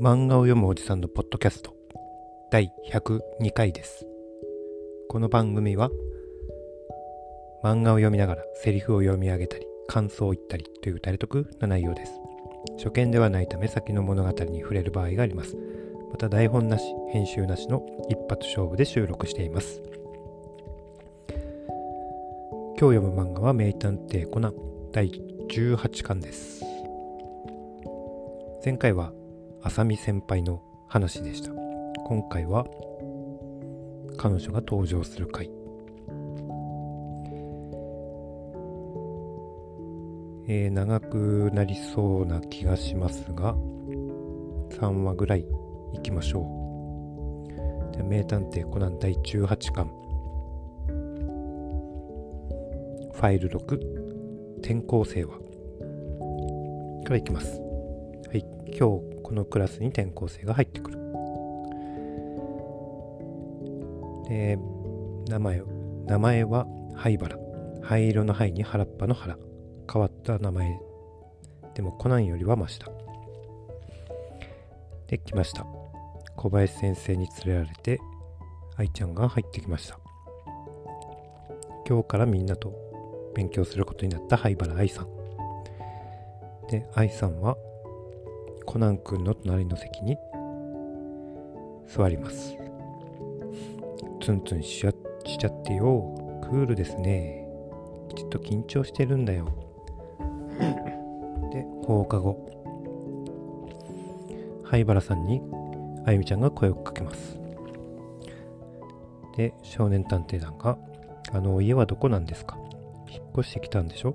漫画を読むおじさんのポッドキャスト。第102回です。この番組は漫画を読みながらセリフを読み上げたり感想を言ったりという誰得な内容です。初見ではないため先の物語に触れる場合があります。また台本なし編集なしの一発勝負で収録しています。今日読む漫画は名探偵コナン。第18巻です。前回は浅見先輩の話でした。今回は彼女が登場する回。えー、長くなりそうな気がしますが3話ぐらいいきましょう。で名探偵コナン第18巻。ファイル6転校生はからいきます。はい今日このクラスに転校生が入ってくる。で名前名前は灰原。灰色の灰に原っぱの原。変わった名前。でもコナンよりはマシだできました。小林先生に連れられて愛ちゃんが入ってきました。今日からみんなと勉強することになった灰原愛さん。で愛さんはコナン君の隣の席に座ります。ツンツンしちゃってよ。クールですね。きっと緊張してるんだよ。で放課後。灰原さんにあゆみちゃんが声をかけます。で少年探偵団が「あの家はどこなんですか？引っ越してきたんでしょ？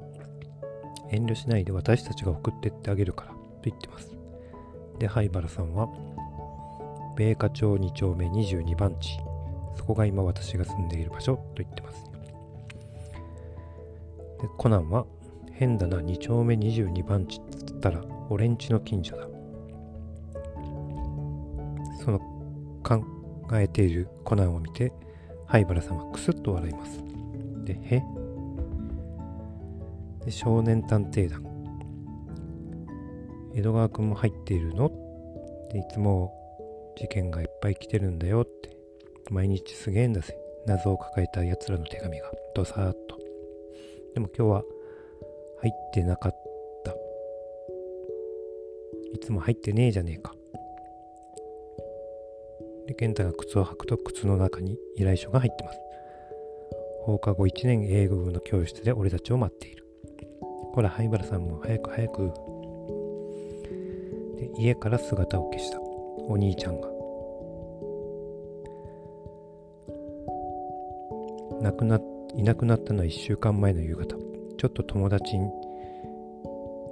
遠慮しないで私たちが送ってってあげるからと言ってます。で灰原さんは米花町2丁目22番地そこが今私が住んでいる場所と言ってます。でコナンは変だな2丁目22番地っつったら俺んちの近所だ。その考えているコナンを見て灰原さんはクスッと笑います。でへ。で少年探偵団。江戸川くんも入っているのでいつも事件がいっぱい来てるんだよって毎日すげえんだぜ謎を抱えた奴らの手紙がドサーッとでも今日は入ってなかったいつも入ってねえじゃねえかで健太が靴を履くと靴の中に依頼書が入ってます放課後1年英語部の教室で俺たちを待っているほら灰原さんも早く早く家から姿を消した。お兄ちゃんが。亡くないなくなったのは1週間前の夕方。ちょっと友達ん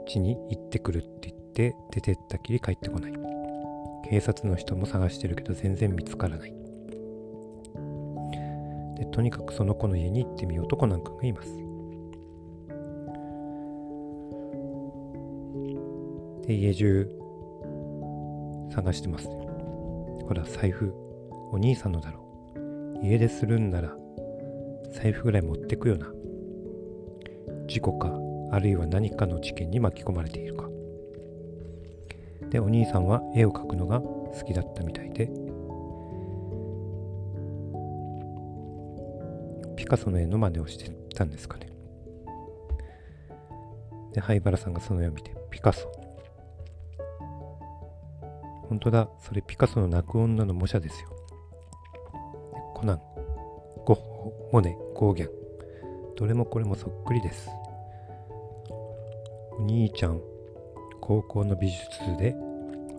家に行ってくるって言って出てったきり帰ってこない。警察の人も探してるけど全然見つからない。でとにかくその子の家に行ってみようとコナン君がいます。で家中探してます。ねほら財布。お兄さんのだろう。家でするんなら財布ぐらい持ってくよな。事故かあるいは何かの事件に巻き込まれているか。でお兄さんは絵を描くのが好きだったみたいで。ピカソの絵の真似をしてたんですかね。で灰原さんがその絵を見てピカソ。本当だ。それピカソの泣く女の模写ですよ。コナン。ゴッホモネ。ゴーギャン。どれもこれもそっくりです。お兄ちゃん。高校の美術で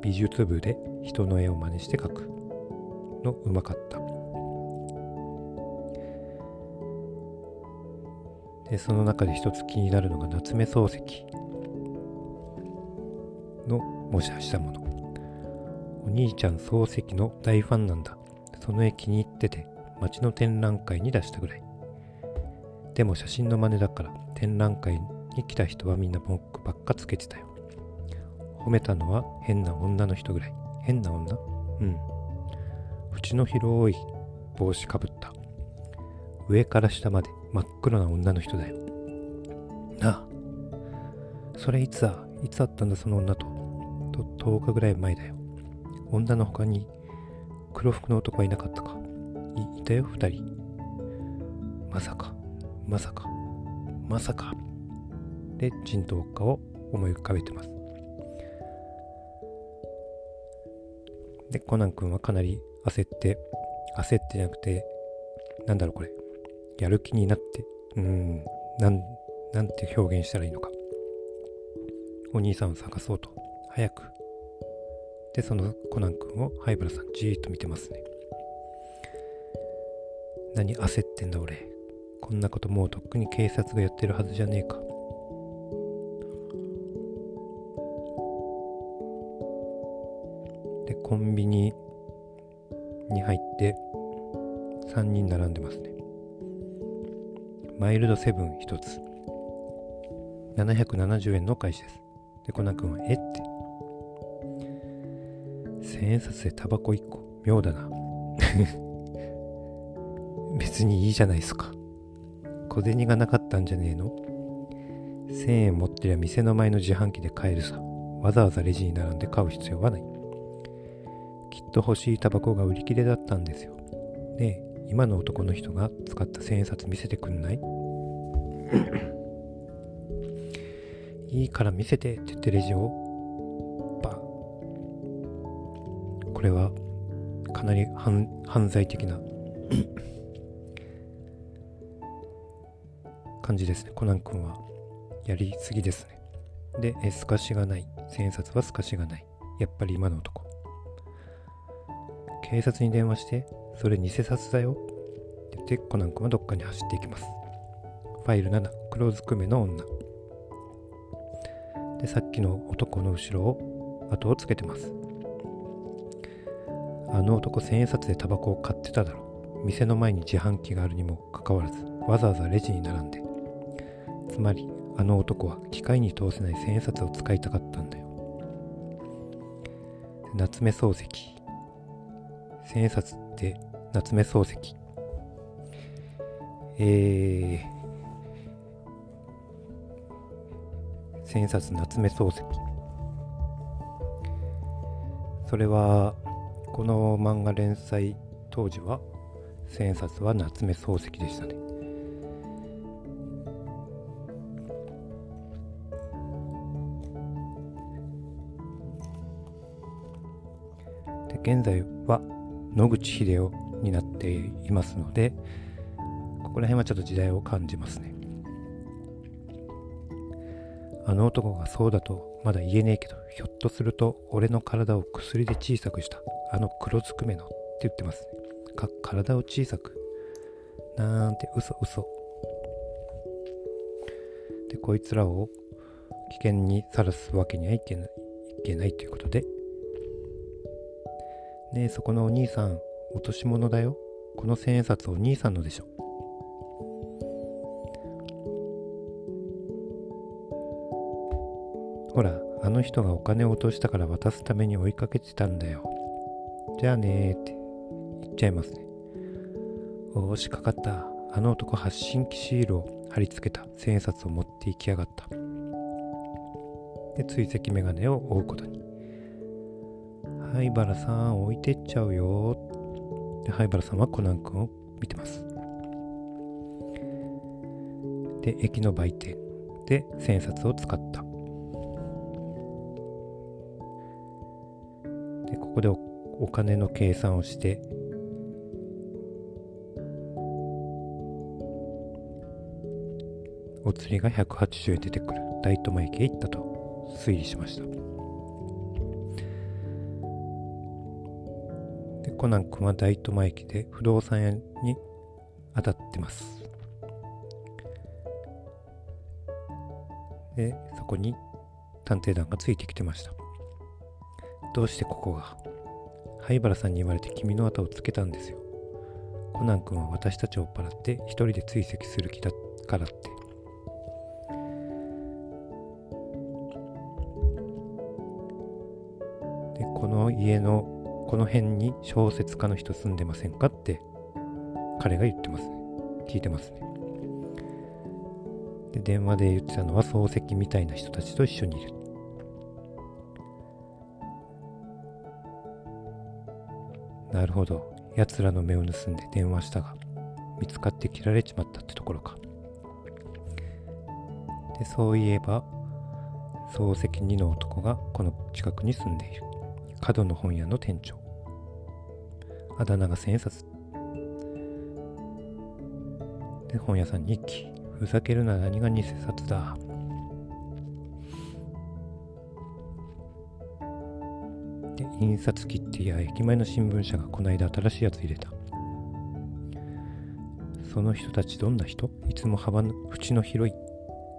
美術部で人の絵を真似して描く。のうまかった。でその中で一つ気になるのが夏目漱石の模写したもの。兄ちゃん漱石の大ファンなんだ。その絵気に入ってて街の展覧会に出したぐらい。でも写真の真似だから展覧会に来た人はみんな文句ばっかつけてたよ。褒めたのは変な女の人ぐらい。変な女？うん。縁の広い帽子かぶった。上から下まで真っ黒な女の人だよ。なあ。それいつだ？いつあったんだその女と。と10日ぐらい前だよ。女の他に黒服の男はいなかったか？いいたよ？二人。まさか。まさか。まさか。で人頭家を思い浮かべてます。でコナン君はかなり焦って焦ってじゃなくてなんだろうこれ。やる気になってうんなんなんて表現したらいいのか。お兄さんを探そうと。早く。でそのコナン君を灰原さんじーっと見てますね。何焦ってんだ俺。こんなこともうとっくに警察がやってるはずじゃねえか。でコンビニに入って3人並んでますね。マイルドセブン1つ。770円の開始です。でコナン君はえって。千円札でタバコ1個。妙だな。別にいいじゃないですか。小銭がなかったんじゃねえの。1000円持ってりゃ店の前の自販機で買えるさ。わざわざレジに並んで買う必要はない。きっと欲しいタバコが売り切れだったんですよ。ねえ今の男の人が使った千円札見せてくんない？いいから見せてって言ってレジをこれはかなり犯罪的な 感じですね。コナン君はやりすぎですね。でえ透かしがない。千円札は透かしがない。やっぱり今の男。警察に電話してそれ偽札だよ。って言ってコナン君はどっかに走っていきます。ファイル7黒ずくめの女。でさっきの男の後ろを後をつけてますあの男千円札でタバコを買ってただろ店の前に自販機があるにもかかわらずわざわざレジに並んで。つまりあの男は機械に通せない千円札を使いたかったんだよ。夏目漱石。千円札って夏目漱石。えー。千円札夏目漱石。それはこの漫画連載当時は千円札は夏目漱石でしたね。で現在は野口英世になっていますのでここら辺はちょっと時代を感じますね。あの男がそうだとまだ言えねえけど、ひょっとすると俺の体を薬で小さくした、あの黒ずくめのって言ってますね。か、体を小さく。なんて嘘嘘。で、こいつらを危険にさらすわけにはいけない、いけないということで。ねえ、そこのお兄さん、落とし物だよ。この千円札お兄さんのでしょ。ほら、あの人がお金を落としたから渡すために追いかけてたんだよ。じゃあねーって言っちゃいますね。おーしかかった。あの男発信機シールを貼り付けた千円札を持って行きやがった。で、追跡メガネを追うことに。灰原さん置いてっちゃうよ。で、灰原さんはコナン君を見てます。で、駅の売店で千円札を使った。こでお金の計算をしてお釣りが180円出てくる。大友駅へ行ったと推理しました。でコナン君は大友駅で不動産屋に当たってます。でそこに探偵団がついてきてました。どうしてここが？灰原さんに言われて君の後をつけたんですよ。コナン君は私たちを追っ払って一人で追跡する気だからって。で、この家のこの辺に小説家の人住んでませんかって彼が言ってますね。聞いてますね。で、電話で言ってたのは漱石みたいな人たちと一緒にいる。なるほど。奴らの目を盗んで電話したが見つかって切られちまったってところか。でそういえば漱石2の男がこの近くに住んでいる。角の本屋の店長。あだ名が千円札。で本屋さんに行きふざけるな何が偽札だ。印刷機ってや駅前の新聞社がこないだ新しいやつ入れた。その人たちどんな人？いつも幅の縁の広い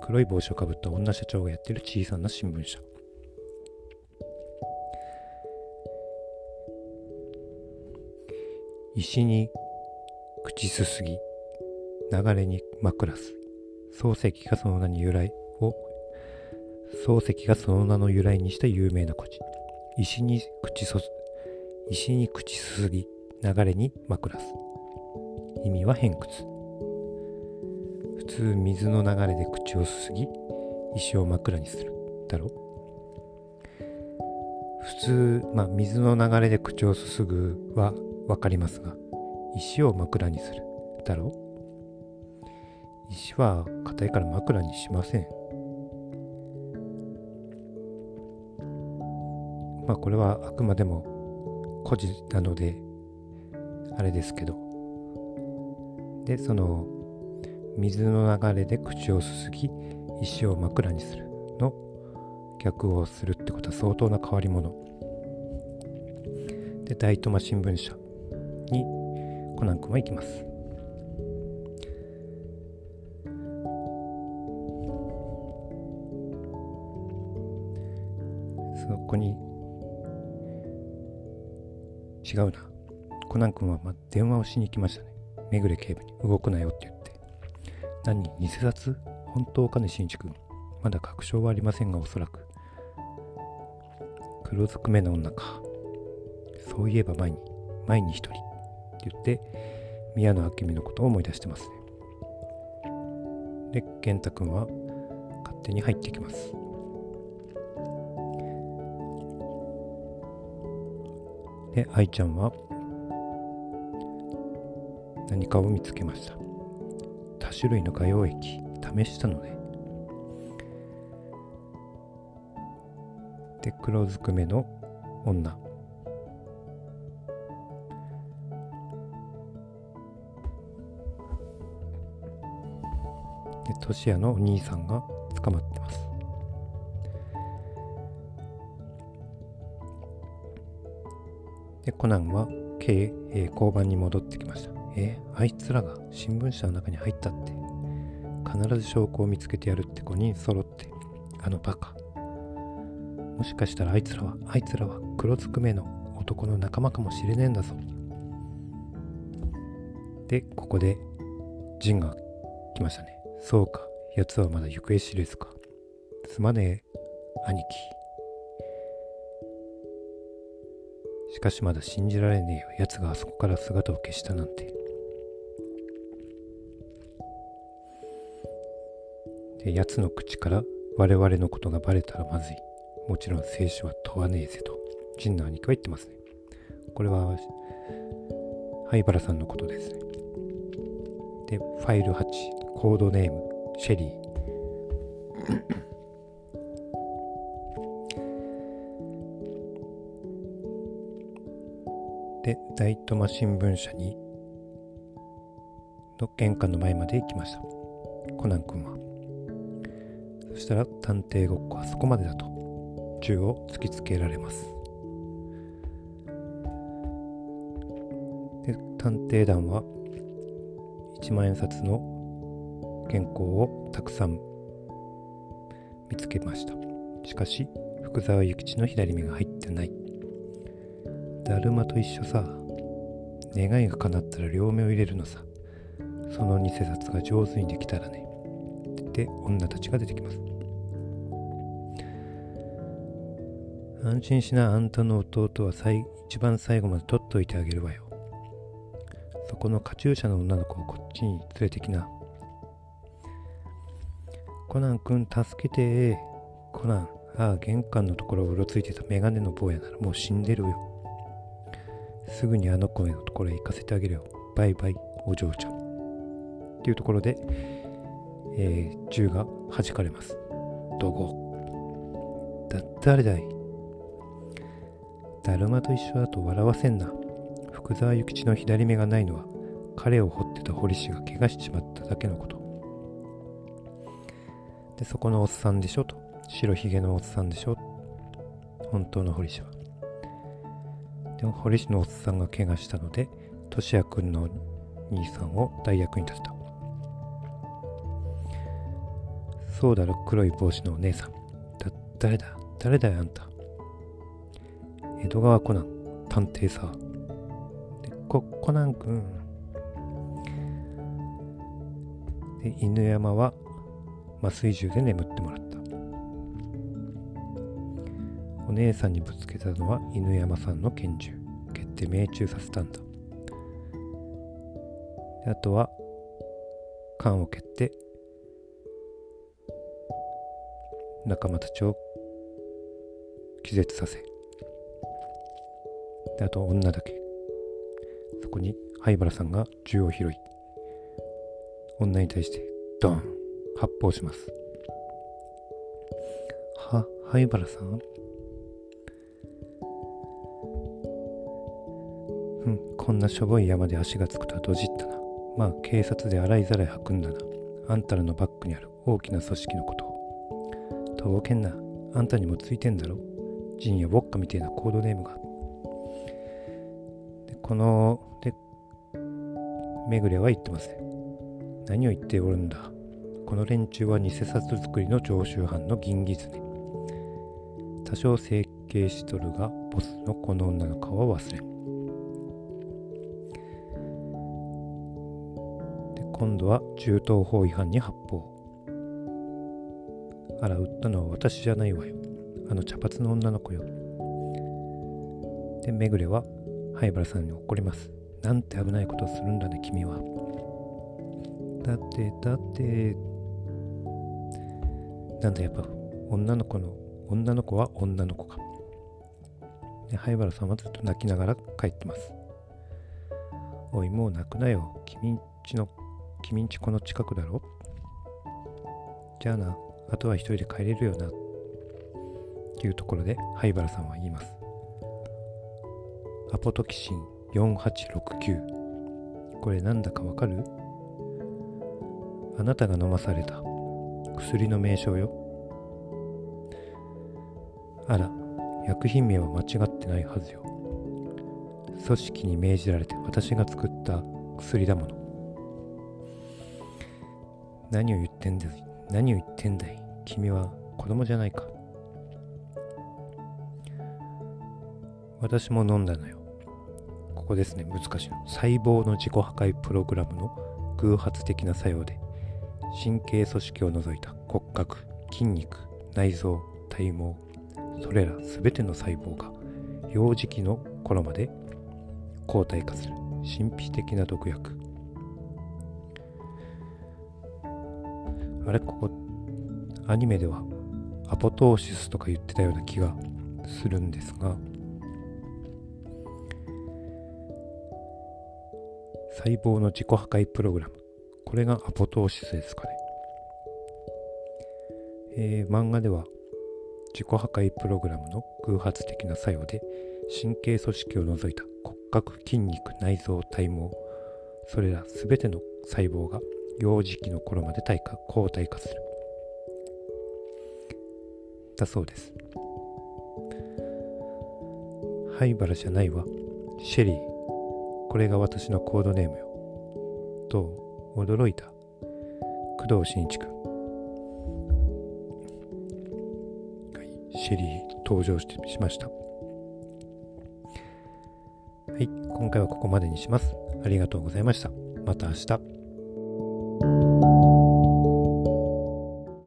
黒い帽子をかぶった女社長がやってる小さな新聞社。石に口すすぎ流れに枕す。漱石がその名に由来を漱石がその名の由来にした有名な古事。石に口そ石に口すすぎ流れに枕す。意味は偏屈。普通水の流れで口をすすぎ石を枕にする。だろう。普通、まあ、水の流れで口をすすぐは分かりますが石を枕にする。だろう。石は硬いから枕にしません。まあこれはあくまでも故事なのであれですけど。でその水の流れで口をすすぎ石を枕にするの逆をするってことは相当な変わり者。で大苫新聞社にコナン君は行きます。そこに違うな。コナン君はま電話をしに行きましたね。めぐれ警部に。動くなよって言って。何偽札？本当かね新築まだ確証はありませんがおそらく。黒ずくめの女か。そういえば前に前に一人。って言って宮野明美のことを思い出してますね。で健太君は勝手に入ってきます。で愛ちゃんは何かを見つけました。多種類の画用液試したのでで黒ずくめの女。でトシヤのお兄さんが捕まってます。でコナンは K、えー、交番に戻ってきました。えー、あいつらが新聞社の中に入ったって。必ず証拠を見つけてやるって5人揃ってあのバカ。もしかしたらあいつらはあいつらは黒ずくめの男の仲間かもしれねえんだぞ。でここでジンが来ましたね。そうか奴はまだ行方知れずか。すまねえ兄貴。しかしまだ信じられねえよ。奴があそこから姿を消したなんて。で奴の口から我々のことがバレたらまずい。もちろん生死は問わねえぜと。陣の兄貴は言ってますね。これは灰原さんのことです。ねでファイル8コードネーム。シェリー。大苫新聞社にの玄関の前まで行きました。コナン君は。そしたら探偵ごっこはそこまでだと銃を突きつけられます。で探偵団は1万円札の原稿をたくさん見つけました。しかし福沢諭吉の左目が入ってない。だるまと一緒さ。願いが叶ったら両目を入れるのさ。その偽札が上手にできたらね。って女たちが出てきます。安心しなあんたの弟は最一番最後まで取っといてあげるわよ。そこのカチューシャの女の子をこっちに連れてきな。コナン君助けて。コナンああ玄関のところをうろついてたメガネの坊やならもう死んでるよ。すぐにあの子のところへ行かせてあげるよ。バイバイ、お嬢ちゃん。っていうところで、えー、銃が弾かれます。どこだ、誰だい？だるまと一緒だと笑わせんな。福沢諭吉の左目がないのは、彼を掘ってた堀氏が怪我しちまっただけのこと。で、そこのおっさんでしょと。白ひげのおっさんでしょ本当の堀氏は。でも堀氏のおっさんが怪我したので、としやくんの兄さんを代役に立てた。そうだろ、黒い帽子のお姉さん。だ、誰だ？誰だよ、あんた？江戸川コナン、探偵さ。で、コ、コナン君。で、犬山は麻酔銃で眠ってもらった。お姉さんにぶつけたのは犬山さんの拳銃。蹴って命中させたんだ。あとは、缶を蹴って仲間たちを気絶させあと女だけそこに灰原さんが銃を拾い女に対してドン発砲しますは灰原さん？こんなしょぼい山で足がつくとはどじったなまあ警察で洗いざらい吐くんだなあんたらのバックにある大きな組織のことをとぼけんな。あんたにもついてんだろ。ジンやウォッカみたいなコードネームが。でこの、で、めぐれは言ってますね。何を言っておるんだ。この連中は偽札作りの常習犯の銀ギズネ。多少整形しとるが、ボスのこの女の顔は忘れん。今度は銃刀法違反に発砲。あら、売ったのは私じゃないわよ。あの茶髪の女の子よ。で、めぐれは灰原さんに怒ります。なんて危ないことをするんだね、君は。だって、だって、なんだやっぱ女の子の、女の子は女の子か。で、灰原さんはずっと泣きながら帰ってます。おい、もう泣くなよ。君んちの、君んちこの近くだろ？じゃあな。あとは一人で帰れるよな。っていうところで灰原さんは言います。アポトキシン4869これなんだかわかる？あなたが飲まされた。薬の名称よ。あら薬品名は間違ってないはずよ。組織に命じられて私が作った薬だもの。何を言ってんだい？何を言ってんだい？君は子供じゃないか。私も飲んだのよ。ここですね。難しいの。細胞の自己破壊プログラムの偶発的な作用で神経組織を除いた骨格筋肉内臓体毛それら全ての細胞が幼児期の頃まで抗体化する。神秘的な毒薬。あれ？ここアニメではアポトーシスとか言ってたような気がするんですが細胞の自己破壊プログラム。これがアポトーシスですかね、えー、漫画では自己破壊プログラムの偶発的な作用で神経組織を除いた骨格筋肉内臓体毛それら全ての細胞が幼児期の頃まで体化抗体化する。だそうです。灰原じゃないわ。シェリーこれが私のコードネームよ。と驚いた。工藤新一君。はいシェリー登場してしました。はい今回はここまでにします。ありがとうございました。また明日。